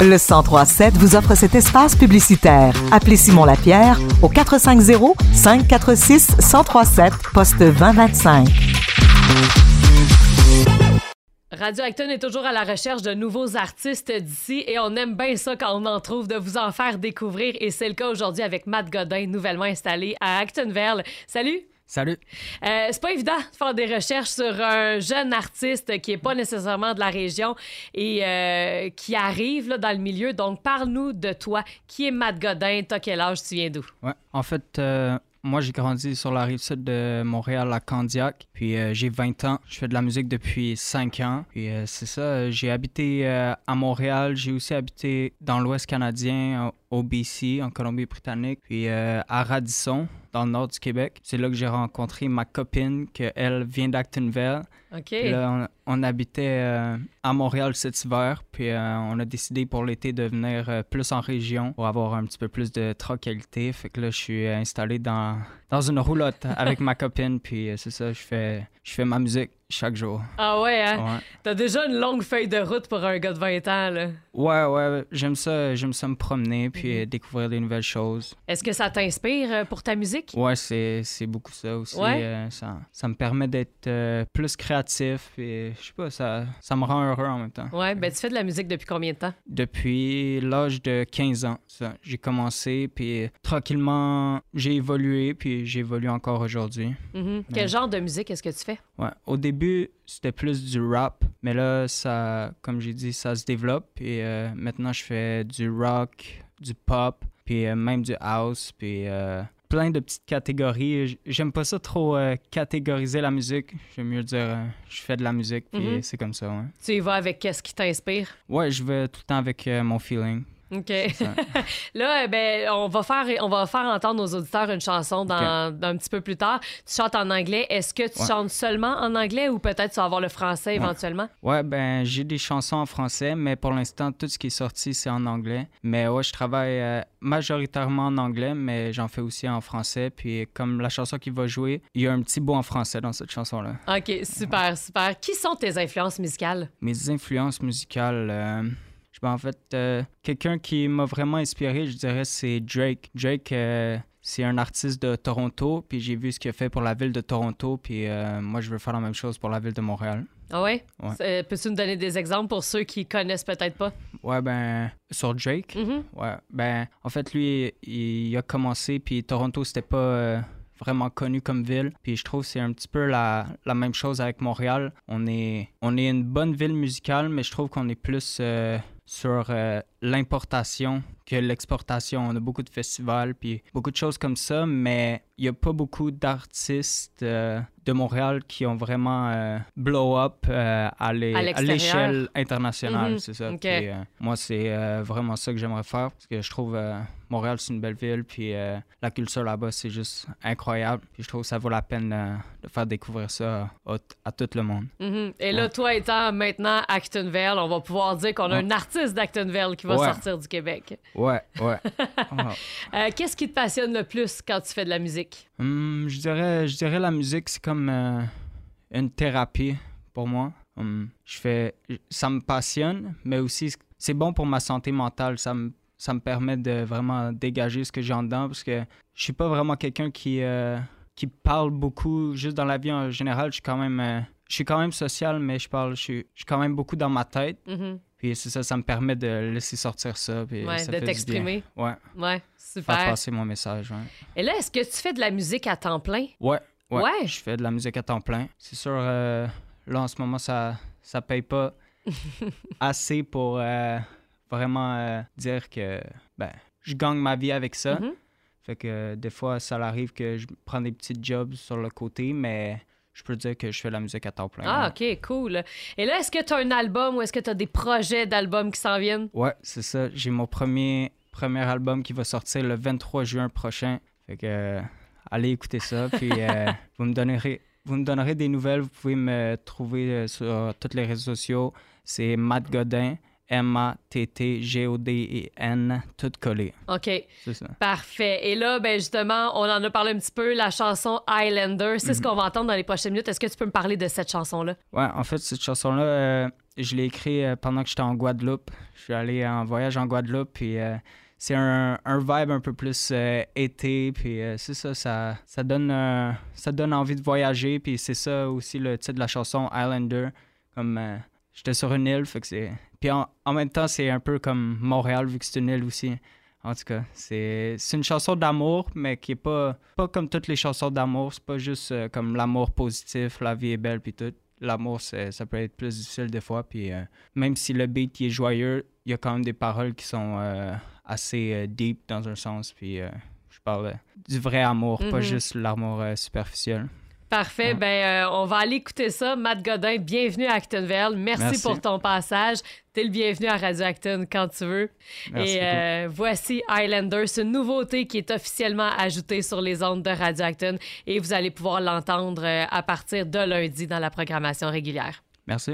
Le 1037 vous offre cet espace publicitaire. Appelez Simon Lapierre au 450 546 1037 poste 2025. Radio Acton est toujours à la recherche de nouveaux artistes d'ici et on aime bien ça quand on en trouve, de vous en faire découvrir. Et c'est le cas aujourd'hui avec Matt Godin, nouvellement installé à Actonville. Salut! Salut. Euh, c'est pas évident de faire des recherches sur un jeune artiste qui est pas nécessairement de la région et euh, qui arrive là, dans le milieu. Donc, parle-nous de toi. Qui est Matt Godin? T'as quel âge? Tu viens d'où? Ouais. En fait, euh, moi, j'ai grandi sur la rive sud de Montréal, à Candiac. Puis euh, j'ai 20 ans. Je fais de la musique depuis 5 ans. Puis c'est ça. J'ai habité à Montréal. J'ai aussi habité dans l'Ouest canadien, au BC, en Colombie-Britannique. Puis à Radisson, dans le nord du Québec. C'est là que j'ai rencontré ma copine, que elle vient d'Actonville. OK. Puis là, on, on habitait euh, à Montréal cet hiver, puis euh, on a décidé pour l'été de venir euh, plus en région pour avoir un petit peu plus de tranquillité. Fait que là, je suis installé dans, dans une roulotte avec ma copine, puis c'est ça, je fais, je fais ma musique chaque jour. Ah ouais, hein? Ouais. T'as déjà une longue feuille de route pour un gars de 20 ans, là. Ouais, ouais, j'aime ça, j'aime ça me promener, puis Mhm. euh, découvrir des nouvelles choses. Est-ce que ça t'inspire euh, pour ta musique? Ouais, c'est, c'est beaucoup ça aussi. Ouais? euh, ça, ça me permet d'être euh, plus créatif, puis je sais pas, ça, ça me rend heureux en même temps. Ouais, ben tu fais de la musique depuis combien de temps? Depuis l'âge de 15 ans, ça. J'ai commencé, puis tranquillement, j'ai évolué, puis j'évolue encore aujourd'hui. Mhm. Quel genre de musique est-ce que tu fais? Ouais. Au début, c'était plus du rap, mais là, ça, comme j'ai dit, ça se développe. Et euh, maintenant, je fais du rock, du pop, puis euh, même du house, puis euh, plein de petites catégories. J'aime pas ça trop euh, catégoriser la musique. J'aime mieux dire, euh, je fais de la musique, puis Mhm. c'est comme ça, ouais. Tu y vas avec qu'est-ce qui t'inspire? Ouais, je vais tout le temps avec euh, mon feeling. OK. Là, eh ben, on va faire on va faire entendre nos auditeurs une chanson dans, dans un petit peu plus tard. Tu chantes en anglais. Est-ce que tu Ouais. chantes seulement en anglais ou peut-être tu vas avoir le français éventuellement? Ouais, ben, j'ai des chansons en français, mais pour l'instant, tout ce qui est sorti, c'est en anglais. Mais ouais, je travaille euh, majoritairement en anglais, mais j'en fais aussi en français. Puis comme la chanson qui va jouer, il y a un petit bout en français dans cette chanson-là. OK, super, super. Qui sont tes influences musicales? Mes influences musicales, euh, je ben, en fait, euh, quelqu'un qui m'a vraiment inspiré, je dirais, c'est Drake. Drake, euh, c'est un artiste de Toronto, puis j'ai vu ce qu'il a fait pour la ville de Toronto, puis euh, moi, je veux faire la même chose pour la ville de Montréal. Ah ouais? Ouais. Peux-tu nous donner des exemples pour ceux qui connaissent peut-être pas? Ouais, ben, sur Drake, Mhm. Ouais, ben, en fait, lui, il, il a commencé, puis Toronto, c'était pas vraiment connu comme ville. Puis je trouve que c'est un petit peu la, la même chose avec Montréal. On est, on est une bonne ville musicale, mais je trouve qu'on est plus euh, sur euh, l'importation que l'exportation. On a beaucoup de festivals, puis beaucoup de choses comme ça, mais il n'y a pas beaucoup d'artistes euh, de Montréal qui ont vraiment euh, blow up euh, à l'échelle internationale, Mhm, c'est ça. Puis, moi, c'est vraiment ça que j'aimerais faire parce que je trouve Montréal, c'est une belle ville, puis la culture là-bas, c'est juste incroyable. Puis je trouve que ça vaut la peine de faire découvrir ça à, à tout le monde. Mhm. Et là, Ouais. toi étant maintenant Actonville, on va pouvoir dire qu'on a Ouais. un artiste d'Actonville qui va Ouais. sortir du Québec. Ouais, ouais. Wow. Euh, Qu'est-ce qui te passionne le plus quand tu fais de la musique? Hum, je, dirais, je dirais la musique, c'est comme euh, une thérapie pour moi. Hum, je fais, ça me passionne, mais aussi c'est bon pour ma santé mentale. Ça me, ça me permet de vraiment dégager ce que j'ai en dedans parce que je suis pas vraiment quelqu'un qui, euh, qui parle beaucoup. Juste dans la vie en général, je suis quand même, je suis quand même social, mais je parle, je suis, je suis quand même beaucoup dans ma tête. Mhm. Puis c'est ça, ça me permet de laisser sortir ça. Puis Ouais, ça de t'exprimer. Ouais, Ouais, faire super. passer mon message. Ouais. Et là, est-ce que tu fais de la musique à temps plein? Ouais, ouais. Ouais. Je fais de la musique à temps plein. C'est sûr, euh, là en ce moment, ça ça paye pas assez pour euh, vraiment euh, dire que ben, je gagne ma vie avec ça. Mhm. Fait que des fois, ça arrive que je prends des petits jobs sur le côté, mais je peux dire que je fais de la musique à temps plein. Ah. OK, cool. Et là, est-ce que tu as un album ou est-ce que tu as des projets d'albums qui s'en viennent? Ouais, c'est ça. J'ai mon premier, premier album qui va sortir le 23 juin prochain. Fait que euh, allez écouter ça. Puis euh, vous, me donnerez, vous me donnerez des nouvelles. Vous pouvez me trouver euh, sur tous les réseaux sociaux. C'est Matt Godin. M-A-T-T-G-O-D-E-N, tout collé. OK. C'est ça. Parfait. Et là, ben justement, on en a parlé un petit peu, la chanson Highlander. C'est ce Mhm. qu'on va entendre dans les prochaines minutes. Est-ce que tu peux me parler de cette chanson-là? Ouais, en fait, cette chanson-là, euh, je l'ai écrite euh, pendant que j'étais en Guadeloupe. Je suis allé en voyage en Guadeloupe, puis euh, c'est un, un vibe un peu plus euh, été, puis euh, c'est ça, ça, ça, donne, euh, ça donne envie de voyager, puis c'est ça aussi le titre de la chanson Islander, comme j'étais sur une île, fait que c'est... Puis en, en même temps, c'est un peu comme Montréal, vu que c'est une île aussi. En tout cas, c'est c'est une chanson d'amour, mais qui est pas, pas comme toutes les chansons d'amour. C'est pas juste euh, comme l'amour positif, la vie est belle, puis tout l'amour, c'est- ça peut être plus difficile des fois. Puis euh, même si le beat il est joyeux, il y a quand même des paroles qui sont euh, assez euh, deep dans un sens. Puis je parle du vrai amour, pas Mhm. juste l'amour superficiel. Parfait. Ouais. Ben, euh, on va aller écouter ça. Matt Godin, bienvenue à Actonville. Merci, Merci. pour ton passage. T'es le bienvenu à Radio Acton quand tu veux. Merci Et euh, voici Highlander, c'est une nouveauté qui est officiellement ajoutée sur les ondes de Radio Acton et vous allez pouvoir l'entendre euh, à partir de lundi dans la programmation régulière. Merci.